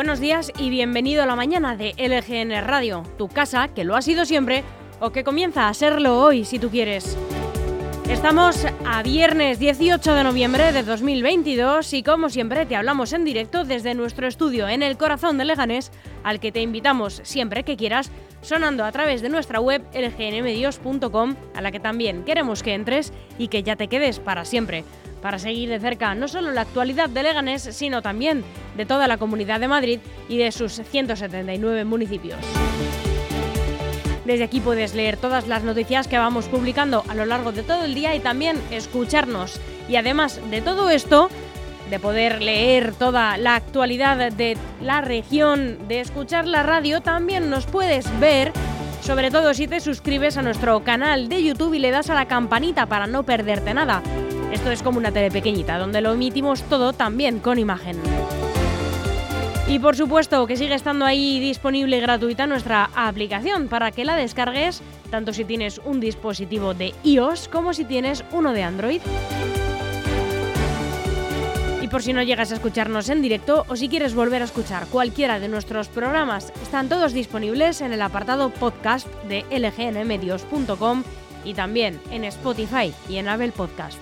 Buenos días y bienvenido a la mañana de LGN Radio, tu casa que lo ha sido siempre o que comienza a serlo hoy si tú quieres. Estamos a viernes 18 de noviembre de 2022 y como siempre te hablamos en directo desde nuestro estudio en el corazón de Leganés, al que te invitamos siempre que quieras, sonando a través de nuestra web lgnmedios.com, a la que también queremos que entres y que ya te quedes para siempre para seguir de cerca no solo la actualidad de Leganés, sino también de toda la Comunidad de Madrid y de sus 179 municipios. Desde aquí puedes leer todas las noticias que vamos publicando a lo largo de todo el día y también escucharnos. Y además de todo esto, de poder leer toda la actualidad de la región, de escuchar la radio, también nos puedes ver, sobre todo si te suscribes a nuestro canal de YouTube y le das a la campanita para no perderte nada. Esto es como una tele pequeñita, donde lo emitimos todo también con imagen. Y por supuesto que sigue estando ahí disponible gratuita nuestra aplicación para que la descargues, tanto si tienes un dispositivo de iOS como si tienes uno de Android. Y por si no llegas a escucharnos en directo o si quieres volver a escuchar cualquiera de nuestros programas, están todos disponibles en el apartado podcast de lgnmedios.com y también en Spotify y en Apple Podcast.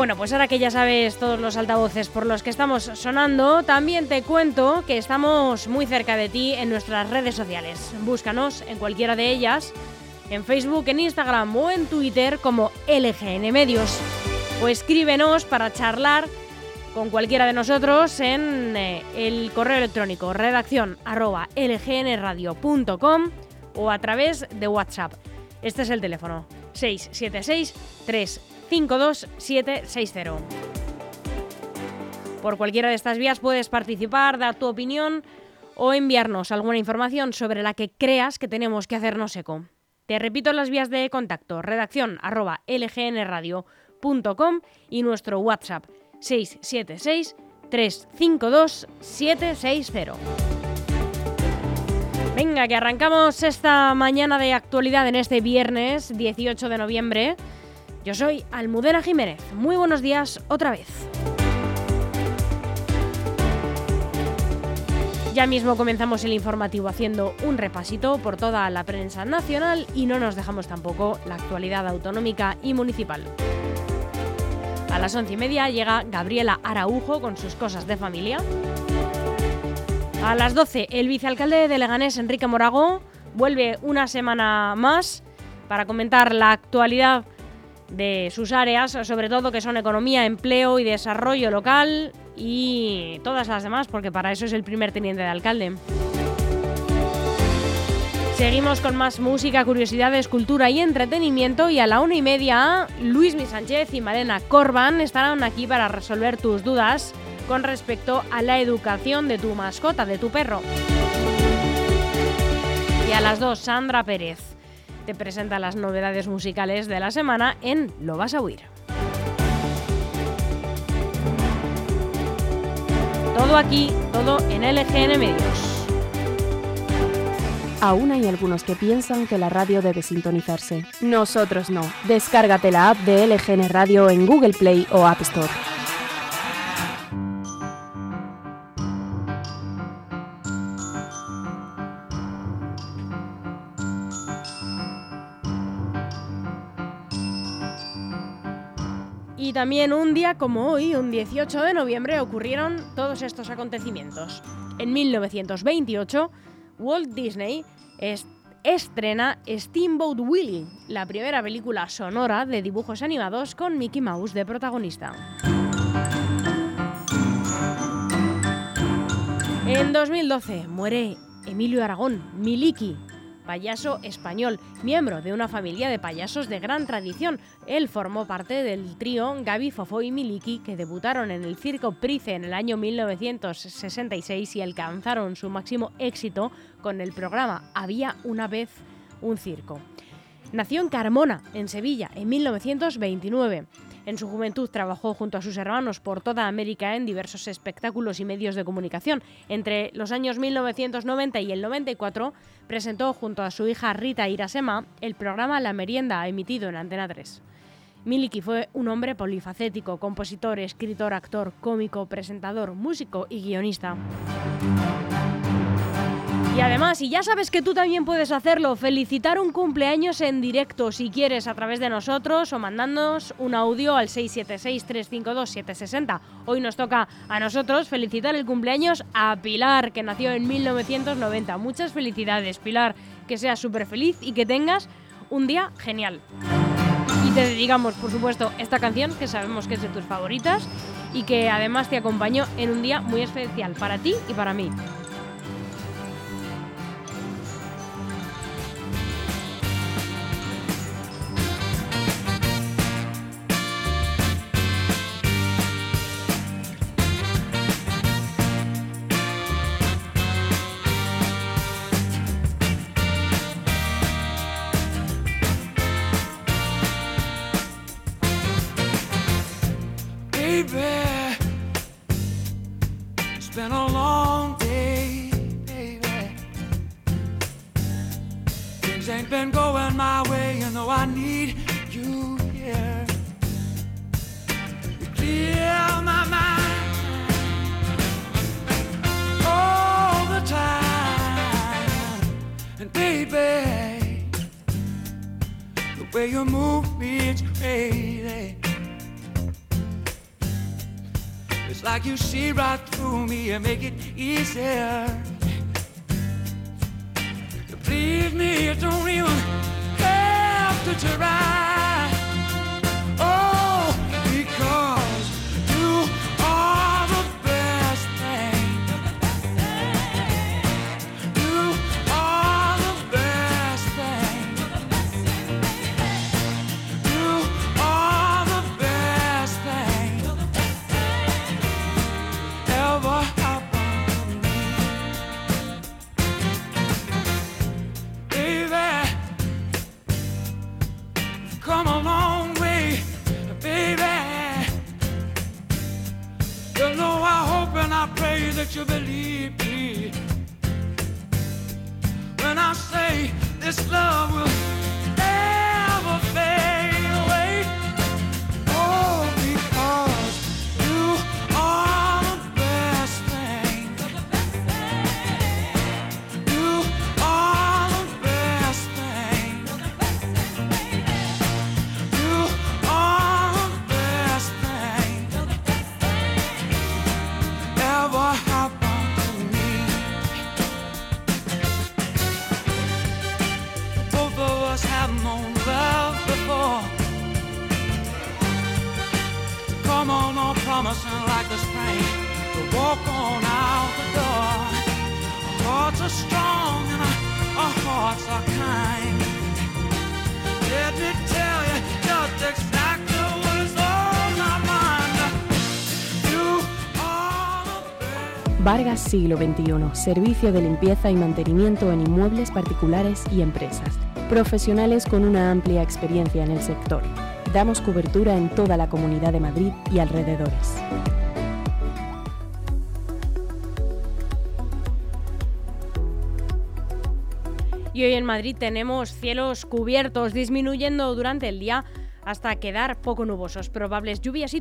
Bueno, pues ahora que ya sabes todos los altavoces por los que estamos sonando, también te cuento que estamos muy cerca de ti en nuestras redes sociales. Búscanos en cualquiera de ellas, en Facebook, en Instagram o en Twitter como LGN Medios. O escríbenos para charlar con cualquiera de nosotros en eh, el correo electrónico redacción arroba lgnradio.com o a través de WhatsApp. Este es el teléfono 676 3 52760. Por cualquiera de estas vías puedes participar, dar tu opinión o enviarnos alguna información sobre la que creas que tenemos que hacernos eco. Te repito las vías de contacto, redacción lgnradio.com y nuestro WhatsApp 676 352 760. Venga, que arrancamos esta mañana de actualidad en este viernes 18 de noviembre. Yo soy Almudena Jiménez. Muy buenos días otra vez. Ya mismo comenzamos el informativo haciendo un repasito por toda la prensa nacional y no nos dejamos tampoco la actualidad autonómica y municipal. A las once y media llega Gabriela Araujo con sus cosas de familia. A las 12, el vicealcalde de Leganés, Enrique Morago, vuelve una semana más para comentar la actualidad de sus áreas, sobre todo que son economía, empleo y desarrollo local y todas las demás, porque para eso es el primer teniente de alcalde. Seguimos con más música, curiosidades, cultura y entretenimiento y a la una y media Luis Mi Sánchez y Marena Corban estarán aquí para resolver tus dudas con respecto a la educación de tu mascota, de tu perro. Y a las dos Sandra Pérez te presenta las novedades musicales de la semana en Lo vas a oír. Todo aquí, todo en LGN Medios. Aún hay algunos que piensan que la radio debe sintonizarse. Nosotros no. Descárgate la app de LGN Radio en Google Play o App Store. Y también un día como hoy, un 18 de noviembre, ocurrieron todos estos acontecimientos. En 1928, Walt Disney estrena Steamboat Willie, la primera película sonora de dibujos animados con Mickey Mouse de protagonista. En 2012 muere Emilio Aragón, Miliki, payaso español, miembro de una familia de payasos de gran tradición. Él formó parte del trío Gaby, Fofo y Miliki que debutaron en el Circo Price en el año 1966 y alcanzaron su máximo éxito con el programa Había una vez un circo. Nació en Carmona, en Sevilla, en 1929. En su juventud trabajó junto a sus hermanos por toda América en diversos espectáculos y medios de comunicación. Entre los años 1990 y el 94 presentó junto a su hija Rita Irasema el programa La Merienda emitido en Antena 3. Miliki fue un hombre polifacético, compositor, escritor, actor, cómico, presentador, músico y guionista. Y además, y ya sabes que tú también puedes hacerlo, felicitar un cumpleaños en directo si quieres a través de nosotros o mandándonos un audio al 676-352-760. Hoy nos toca a nosotros felicitar el cumpleaños a Pilar, que nació en 1990. Muchas felicidades, Pilar, que seas súper feliz y que tengas un día genial. Y te dedicamos, por supuesto, esta canción que sabemos que es de tus favoritas y que además te acompañó en un día muy especial para ti y para mí. I need you here. You clear my mind all the time. And baby, the way you move me—it's crazy. It's like you see right through me and make it easier. You please me, you don't even to try. Say this love will Vargas Siglo XXI, servicio de limpieza y mantenimiento en inmuebles particulares y empresas. Profesionales con una amplia experiencia en el sector. Damos cobertura en toda la Comunidad de Madrid y alrededores. Y hoy en Madrid tenemos cielos cubiertos, disminuyendo durante el día hasta quedar poco nubosos. Probables lluvias y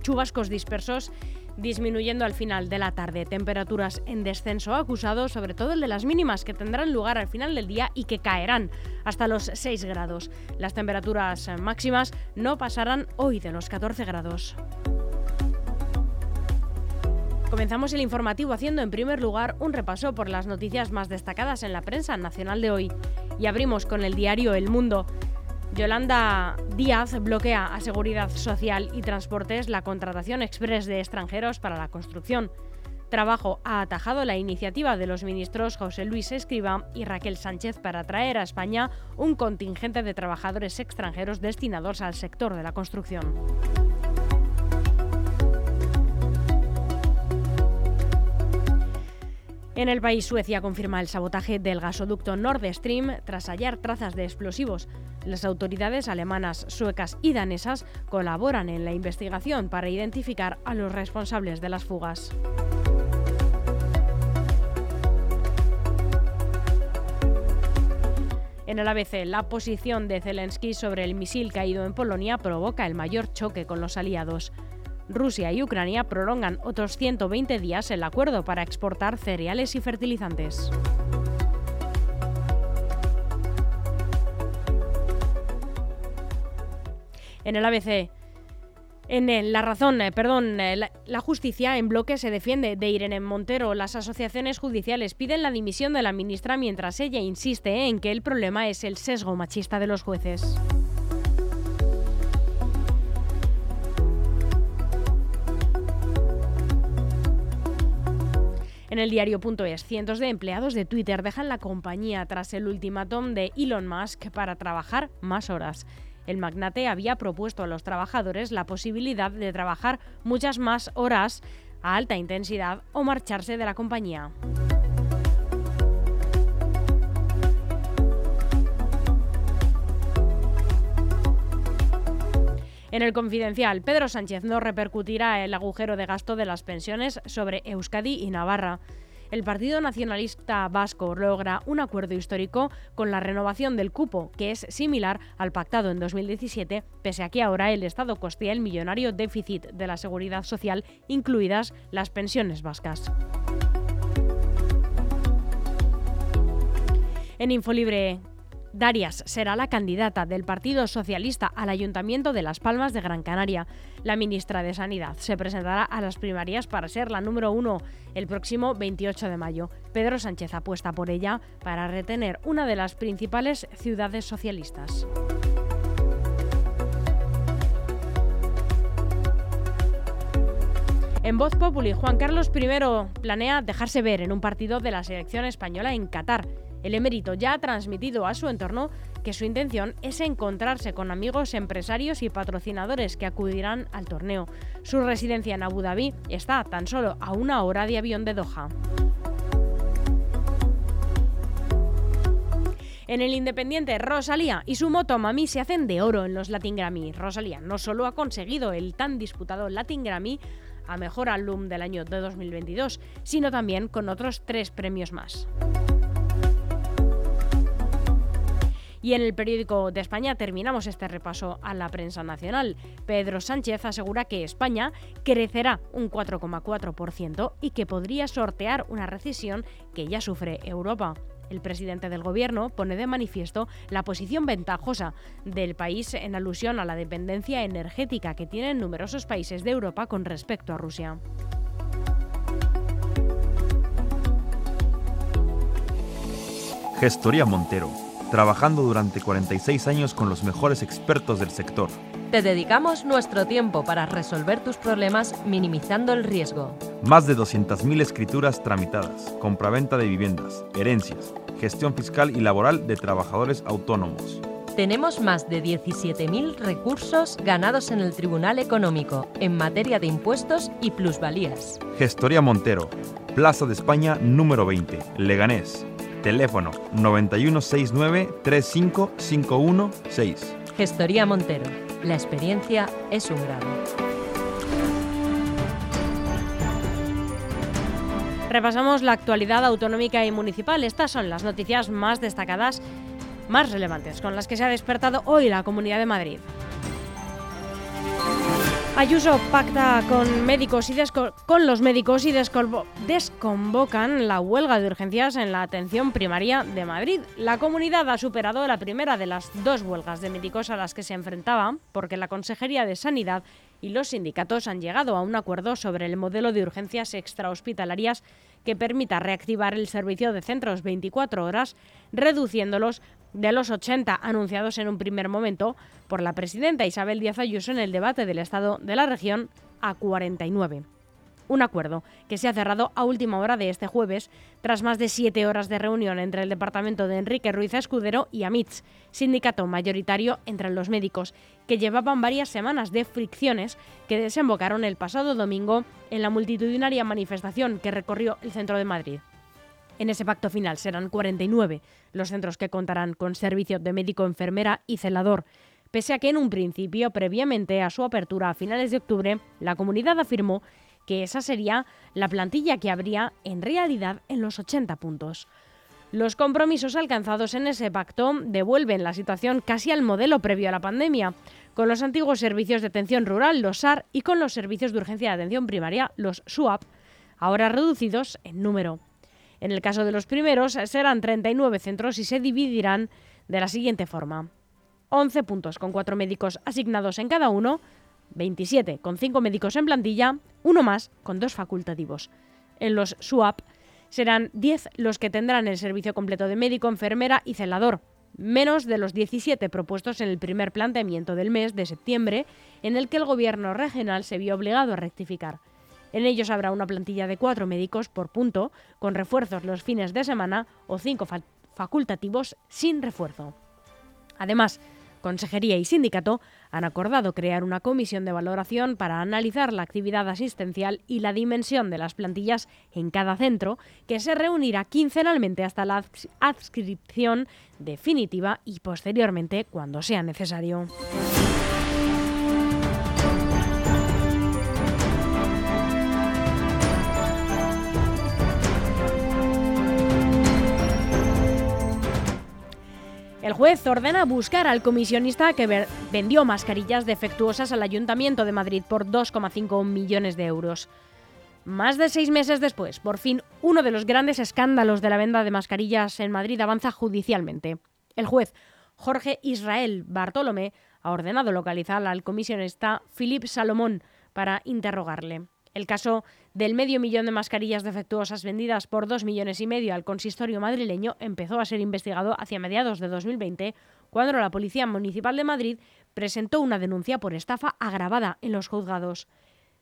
chubascos dispersos disminuyendo al final de la tarde. Temperaturas en descenso acusado, sobre todo el de las mínimas, que tendrán lugar al final del día y que caerán hasta los 6 grados. Las temperaturas máximas no pasarán hoy de los 14 grados. Comenzamos el informativo haciendo en primer lugar un repaso por las noticias más destacadas en la prensa nacional de hoy. Y abrimos con el diario El Mundo. Yolanda Díaz bloquea a Seguridad Social y Transportes la contratación express de extranjeros para la construcción. Trabajo ha atajado la iniciativa de los ministros José Luis Escriba y Raquel Sánchez para traer a España un contingente de trabajadores extranjeros destinados al sector de la construcción. En el país, Suecia confirma el sabotaje del gasoducto Nord Stream tras hallar trazas de explosivos. Las autoridades alemanas, suecas y danesas colaboran en la investigación para identificar a los responsables de las fugas. En el ABC, la posición de Zelensky sobre el misil caído en Polonia provoca el mayor choque con los aliados. Rusia y Ucrania prolongan otros 120 días el acuerdo para exportar cereales y fertilizantes. En el ABC, en la razón, eh, perdón, eh, la, justicia en bloque se defiende de Irene Montero. Las asociaciones judiciales piden la dimisión de la ministra mientras ella insiste en que el problema es el sesgo machista de los jueces. En el diario.es, cientos de empleados de Twitter dejan la compañía tras el ultimátum de Elon Musk para trabajar más horas. El magnate había propuesto a los trabajadores la posibilidad de trabajar muchas más horas a alta intensidad o marcharse de la compañía. En el confidencial, Pedro Sánchez no repercutirá el agujero de gasto de las pensiones sobre Euskadi y Navarra. El Partido Nacionalista Vasco logra un acuerdo histórico con la renovación del cupo, que es similar al pactado en 2017, pese a que ahora el Estado costea el millonario déficit de la seguridad social, incluidas las pensiones vascas. En Infolibre, Darias será la candidata del Partido Socialista al Ayuntamiento de Las Palmas de Gran Canaria. La ministra de Sanidad se presentará a las primarias para ser la número uno el próximo 28 de mayo. Pedro Sánchez apuesta por ella para retener una de las principales ciudades socialistas. En Voz Populi, Juan Carlos I planea dejarse ver en un partido de la selección española en Qatar. El emérito ya ha transmitido a su entorno que su intención es encontrarse con amigos empresarios y patrocinadores que acudirán al torneo. Su residencia en Abu Dhabi está tan solo a una hora de avión de Doha. En el Independiente, Rosalía y su moto Mami se hacen de oro en los Latin Grammy. Rosalía no solo ha conseguido el tan disputado Latin Grammy a Mejor Álbum del año de 2022, sino también con otros tres premios más. Y en el periódico de España terminamos este repaso a la prensa nacional. Pedro Sánchez asegura que España crecerá un 4,4% y que podría sortear una recesión que ya sufre Europa. El presidente del gobierno pone de manifiesto la posición ventajosa del país en alusión a la dependencia energética que tienen numerosos países de Europa con respecto a Rusia. Gestoría Montero trabajando durante 46 años con los mejores expertos del sector. Te dedicamos nuestro tiempo para resolver tus problemas minimizando el riesgo. Más de 200.000 escrituras tramitadas, compraventa de viviendas, herencias, gestión fiscal y laboral de trabajadores autónomos. Tenemos más de 17.000 recursos ganados en el Tribunal Económico en materia de impuestos y plusvalías. Gestoría Montero, Plaza de España número 20, Leganés, Teléfono 9169-35516. Gestoría Montero. La experiencia es un grado. Repasamos la actualidad autonómica y municipal. Estas son las noticias más destacadas, más relevantes, con las que se ha despertado hoy la Comunidad de Madrid. Ayuso pacta con médicos y con los médicos y desconvocan la huelga de urgencias en la atención primaria de Madrid. La comunidad ha superado la primera de las dos huelgas de médicos a las que se enfrentaba porque la Consejería de Sanidad y los sindicatos han llegado a un acuerdo sobre el modelo de urgencias extrahospitalarias que permita reactivar el servicio de centros 24 horas, reduciéndolos de los 80 anunciados en un primer momento por la presidenta Isabel Díaz Ayuso en el debate del Estado de la región a 49. Un acuerdo que se ha cerrado a última hora de este jueves, tras más de siete horas de reunión entre el departamento de Enrique Ruiz Escudero y AMITS, sindicato mayoritario entre los médicos, que llevaban varias semanas de fricciones que desembocaron el pasado domingo en la multitudinaria manifestación que recorrió el centro de Madrid. En ese pacto final serán 49 los centros que contarán con servicio de médico, enfermera y celador. Pese a que en un principio, previamente a su apertura a finales de octubre, la comunidad afirmó que esa sería la plantilla que habría en realidad en los 80 puntos. Los compromisos alcanzados en ese pacto devuelven la situación casi al modelo previo a la pandemia, con los antiguos servicios de atención rural, los SAR, y con los servicios de urgencia de atención primaria, los SUAP, ahora reducidos en número. En el caso de los primeros, serán 39 centros y se dividirán de la siguiente forma. 11 puntos con 4 médicos asignados en cada uno, 27 con 5 médicos en plantilla, uno más con dos facultativos. En los SUAP serán 10 los que tendrán el servicio completo de médico, enfermera y celador, menos de los 17 propuestos en el primer planteamiento del mes de septiembre, en el que el gobierno regional se vio obligado a rectificar. En ellos habrá una plantilla de cuatro médicos por punto, con refuerzos los fines de semana o cinco facultativos sin refuerzo. Además, Consejería y Sindicato han acordado crear una comisión de valoración para analizar la actividad asistencial y la dimensión de las plantillas en cada centro, que se reunirá quincenalmente hasta la adscripción definitiva y posteriormente cuando sea necesario. El juez ordena buscar al comisionista que vendió mascarillas defectuosas al Ayuntamiento de Madrid por 2,5 millones de euros. Más de seis meses después, por fin, uno de los grandes escándalos de la venta de mascarillas en Madrid avanza judicialmente. El juez Jorge Israel Bartolomé ha ordenado localizar al comisionista Philip Salomón para interrogarle. El caso del medio millón de mascarillas defectuosas vendidas por dos millones y medio al consistorio madrileño empezó a ser investigado hacia mediados de 2020, cuando la Policía Municipal de Madrid presentó una denuncia por estafa agravada en los juzgados.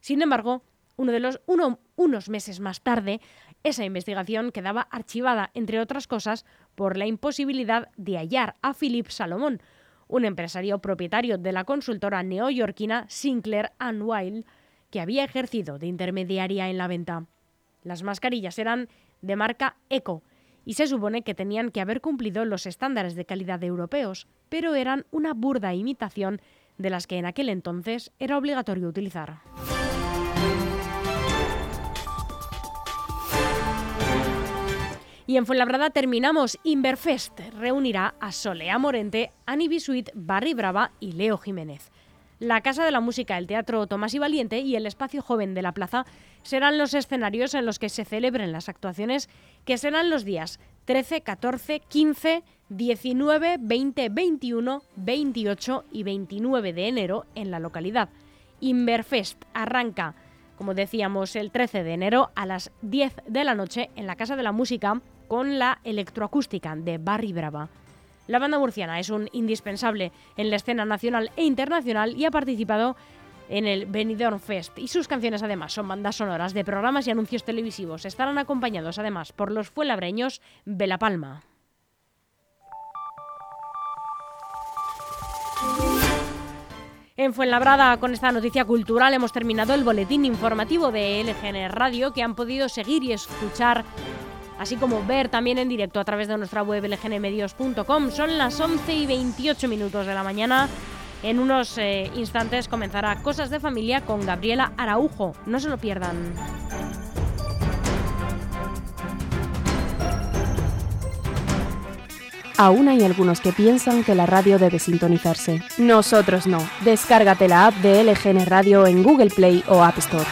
Sin embargo, unos meses más tarde, esa investigación quedaba archivada, entre otras cosas, por la imposibilidad de hallar a Philip Salomón, un empresario propietario de la consultora neoyorquina Sinclair Wild, que había ejercido de intermediaria en la venta. Las mascarillas eran de marca Eco y se supone que tenían que haber cumplido los estándares de calidad europeos, pero eran una burda imitación de las que en aquel entonces era obligatorio utilizar. Y en Fuenlabrada terminamos. Inverfest reunirá a Solea Morente, Annie Bisuit, Barry Brava y Leo Jiménez. La Casa de la Música, el Teatro Tomás y Valiente y el Espacio Joven de la Plaza serán los escenarios en los que se celebren las actuaciones, que serán los días 13, 14, 15, 19, 20, 21, 28 y 29 de enero en la localidad. Inverfest arranca, como decíamos, el 13 de enero a las 10 de la noche en la Casa de la Música con la electroacústica de Barry Brava. La banda murciana es un indispensable en la escena nacional e internacional y ha participado en el Benidorm Fest y sus canciones además son bandas sonoras de programas y anuncios televisivos. Estarán acompañados además por los fuelabreños Bela Palma. En Fuenlabrada, con esta noticia cultural, hemos terminado el boletín informativo de LGN Radio que han podido seguir y escuchar así como ver también en directo a través de nuestra web lgnmedios.com. Son las 11 y 28 minutos de la mañana. En unos eh, instantes comenzará Cosas de Familia con Gabriela Araujo. No se lo pierdan. Aún hay algunos que piensan que la radio debe sintonizarse. Nosotros no. Descárgate la app de LGN Radio en Google Play o App Store.